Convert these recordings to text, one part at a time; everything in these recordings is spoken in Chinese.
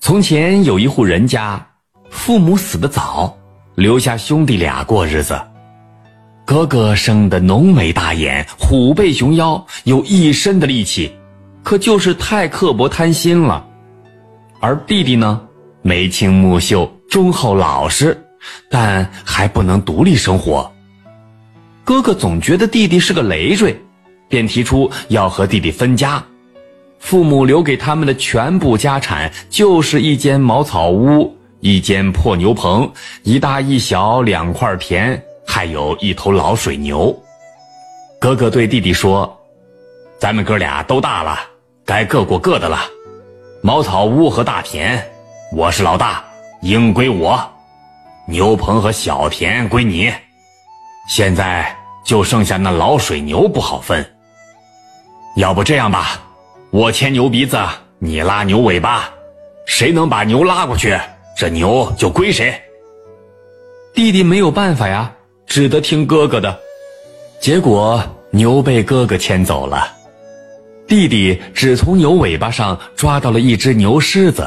从前有一户人家，父母死得早，留下兄弟俩过日子。哥哥生得浓眉大眼，虎背熊腰，有一身的力气，可就是太刻薄贪心了。而弟弟呢，眉清目秀，忠厚老实，但还不能独立生活。哥哥总觉得弟弟是个累赘，便提出要和弟弟分家。父母留给他们的全部家产，就是一间茅草屋、一间破牛棚、一大一小两块田，还有一头老水牛。哥哥对弟弟说：“咱们哥俩都大了，该各过各的了。茅草屋和大田，我是老大，应归我；牛棚和小田归你。现在就剩下那老水牛不好分。要不这样吧。”我牵牛鼻子，你拉牛尾巴，谁能把牛拉过去，这牛就归谁。弟弟没有办法呀，只得听哥哥的。结果牛被哥哥牵走了，弟弟只从牛尾巴上抓到了一只牛虱子。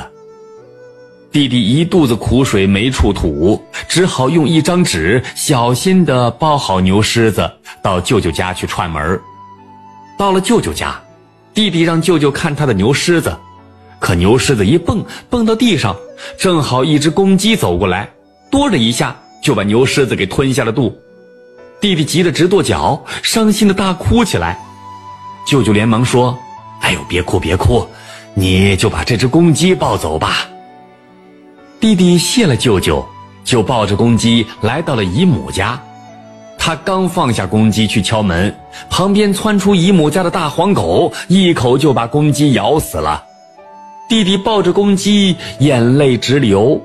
弟弟一肚子苦水没处吐，只好用一张纸小心地包好牛虱子，到舅舅家去串门到了舅舅家。弟弟让舅舅看他的牛狮子，可牛狮子一蹦蹦到地上，正好一只公鸡走过来，哆的一下就把牛狮子给吞下了肚。弟弟急得直跺脚，伤心的大哭起来。舅舅连忙说：“哎呦，别哭别哭，你就把这只公鸡抱走吧。”弟弟谢了舅舅，就抱着公鸡来到了姨母家。他刚放下公鸡去敲门，旁边窜出姨母家的大黄狗，一口就把公鸡咬死了。弟弟抱着公鸡，眼泪直流。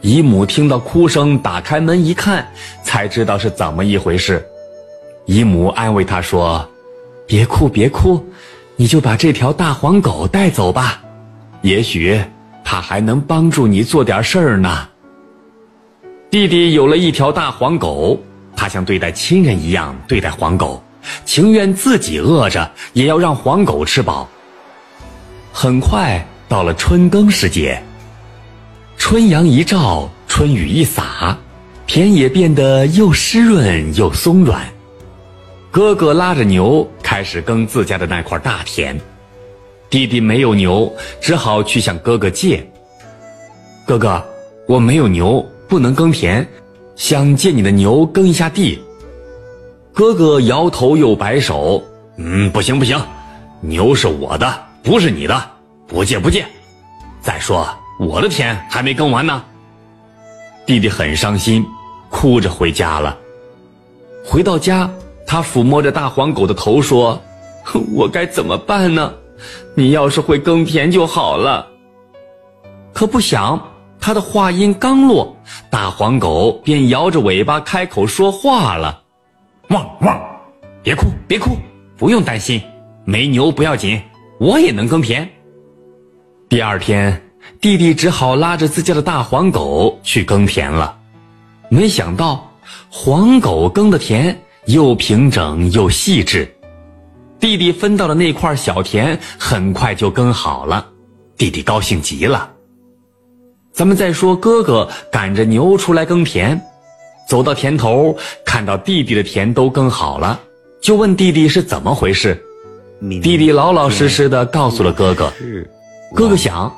姨母听到哭声，打开门一看，才知道是怎么一回事。姨母安慰他说：“别哭，别哭，你就把这条大黄狗带走吧，也许它还能帮助你做点事儿呢。”弟弟有了一条大黄狗。他像对待亲人一样对待黄狗，情愿自己饿着，也要让黄狗吃饱。很快到了春耕时节，春阳一照，春雨一洒，田野变得又湿润又松软。哥哥拉着牛开始耕自家的那块大田，弟弟没有牛，只好去向哥哥借。哥哥，我没有牛，不能耕田。想借你的牛耕一下地，哥哥摇头又摆手，嗯，不行不行，牛是我的，不是你的，不借不借。再说我的田还没耕完呢。弟弟很伤心，哭着回家了。回到家，他抚摸着大黄狗的头说：“我该怎么办呢？你要是会耕田就好了。”可不想。他的话音刚落，大黄狗便摇着尾巴开口说话了：“汪汪，别哭别哭，不用担心，没牛不要紧，我也能耕田。”第二天，弟弟只好拉着自家的大黄狗去耕田了。没想到，黄狗耕的田又平整又细致，弟弟分到的那块小田很快就耕好了，弟弟高兴极了。咱们再说，哥哥赶着牛出来耕田，走到田头，看到弟弟的田都耕好了，就问弟弟是怎么回事。弟弟老老实实的告诉了哥哥。哥哥想，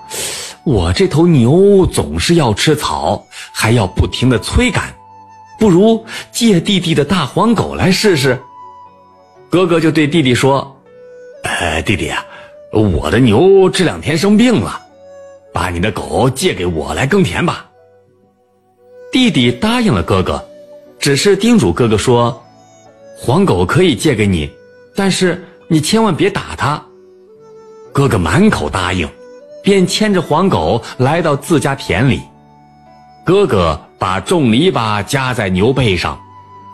我这头牛总是要吃草，还要不停的催赶，不如借弟弟的大黄狗来试试。哥哥就对弟弟说：“呃，弟弟啊，我的牛这两天生病了。”把你的狗借给我来耕田吧。弟弟答应了哥哥，只是叮嘱哥哥说：“黄狗可以借给你，但是你千万别打它。”哥哥满口答应，便牵着黄狗来到自家田里。哥哥把重篱笆夹在牛背上，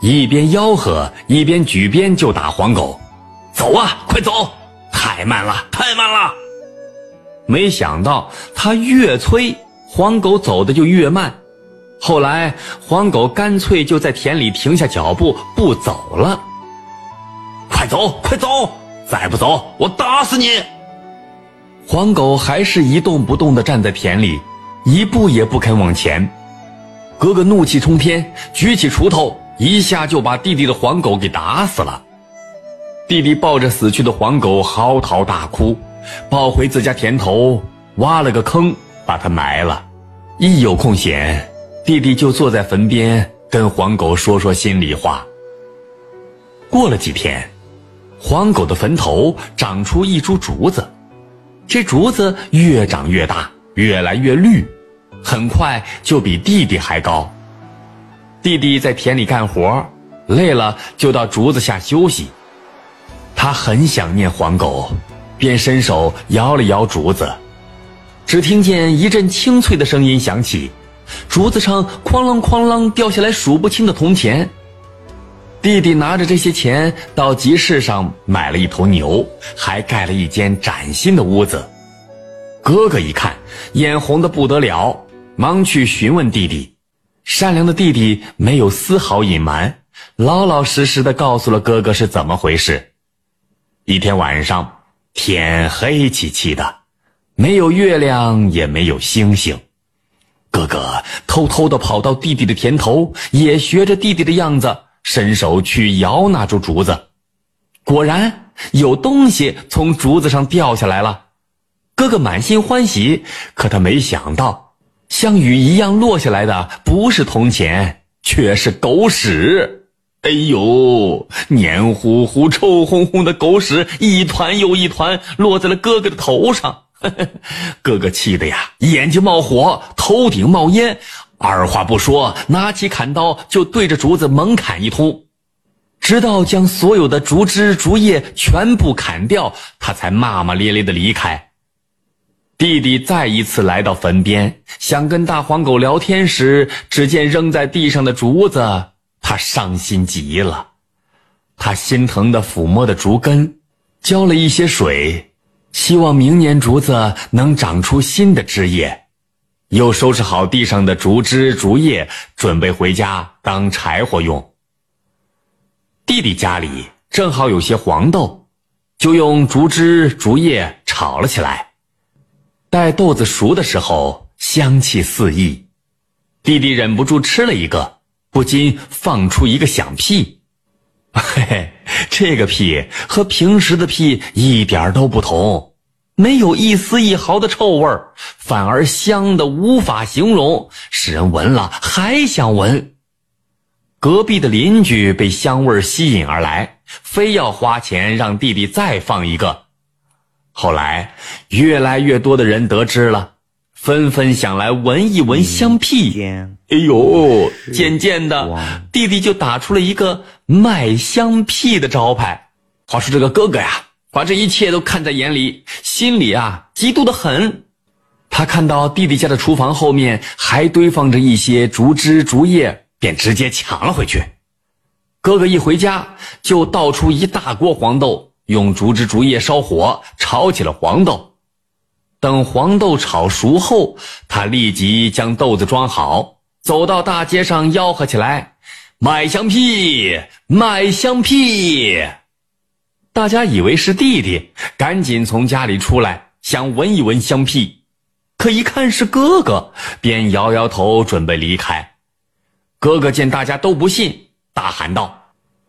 一边吆喝，一边举鞭就打黄狗：“走啊，快走！太慢了，太慢了！”没想到他越催，黄狗走的就越慢。后来黄狗干脆就在田里停下脚步不走了。快走，快走！再不走，我打死你！黄狗还是一动不动地站在田里，一步也不肯往前。哥哥怒气冲天，举起锄头，一下就把弟弟的黄狗给打死了。弟弟抱着死去的黄狗嚎啕大哭，抱回自家田头，挖了个坑，把它埋了。一有空闲，弟弟就坐在坟边跟黄狗说说心里话。过了几天，黄狗的坟头长出一株竹子，这竹子越长越大，越来越绿，很快就比弟弟还高。弟弟在田里干活，累了就到竹子下休息。他很想念黄狗，便伸手摇了摇竹子，只听见一阵清脆的声音响起，竹子上哐啷哐啷掉下来数不清的铜钱。弟弟拿着这些钱到集市上买了一头牛，还盖了一间崭新的屋子。哥哥一看，眼红的不得了，忙去询问弟弟。善良的弟弟没有丝毫隐瞒，老老实实的告诉了哥哥是怎么回事。一天晚上，天黑漆漆的，没有月亮，也没有星星。哥哥偷偷的跑到弟弟的田头，也学着弟弟的样子。伸手去摇那株竹子，果然有东西从竹子上掉下来了。哥哥满心欢喜，可他没想到，像雨一样落下来的不是铜钱，却是狗屎。哎呦，黏糊糊、臭烘烘的狗屎一团又一团落在了哥哥的头上，哥哥气的呀，眼睛冒火，头顶冒烟。二话不说，拿起砍刀就对着竹子猛砍一通，直到将所有的竹枝竹叶全部砍掉，他才骂骂咧咧的离开。弟弟再一次来到坟边，想跟大黄狗聊天时，只见扔在地上的竹子，他伤心极了。他心疼的抚摸着竹根，浇了一些水，希望明年竹子能长出新的枝叶。又收拾好地上的竹枝竹叶，准备回家当柴火用。弟弟家里正好有些黄豆，就用竹枝竹叶炒了起来。待豆子熟的时候，香气四溢。弟弟忍不住吃了一个，不禁放出一个响屁。嘿嘿，这个屁和平时的屁一点都不同。没有一丝一毫的臭味儿，反而香的无法形容，使人闻了还想闻。隔壁的邻居被香味吸引而来，非要花钱让弟弟再放一个。后来，越来越多的人得知了，纷纷想来闻一闻香屁。哎呦，渐渐的，弟弟就打出了一个卖香屁的招牌。话说这个哥哥呀。把这一切都看在眼里，心里啊嫉妒的很。他看到弟弟家的厨房后面还堆放着一些竹枝竹叶，便直接抢了回去。哥哥一回家就倒出一大锅黄豆，用竹枝竹叶烧火炒起了黄豆。等黄豆炒熟后，他立即将豆子装好，走到大街上吆喝起来：“卖香屁，卖香屁！”大家以为是弟弟，赶紧从家里出来，想闻一闻香屁，可一看是哥哥，便摇摇头，准备离开。哥哥见大家都不信，大喊道：“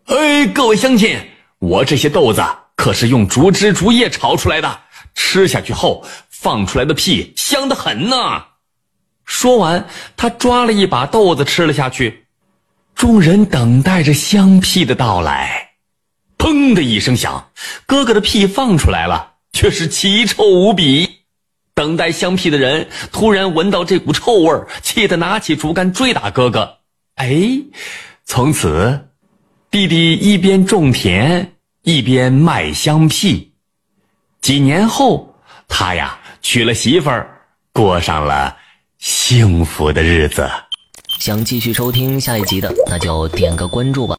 哎，各位乡亲，我这些豆子可是用竹枝竹叶炒出来的，吃下去后放出来的屁香得很呢。”说完，他抓了一把豆子吃了下去。众人等待着香屁的到来。砰的一声响，哥哥的屁放出来了，却是奇臭无比。等待香屁的人突然闻到这股臭味，气得拿起竹竿追打哥哥。哎，从此，弟弟一边种田一边卖香屁。几年后，他呀娶了媳妇儿，过上了幸福的日子。想继续收听下一集的，那就点个关注吧。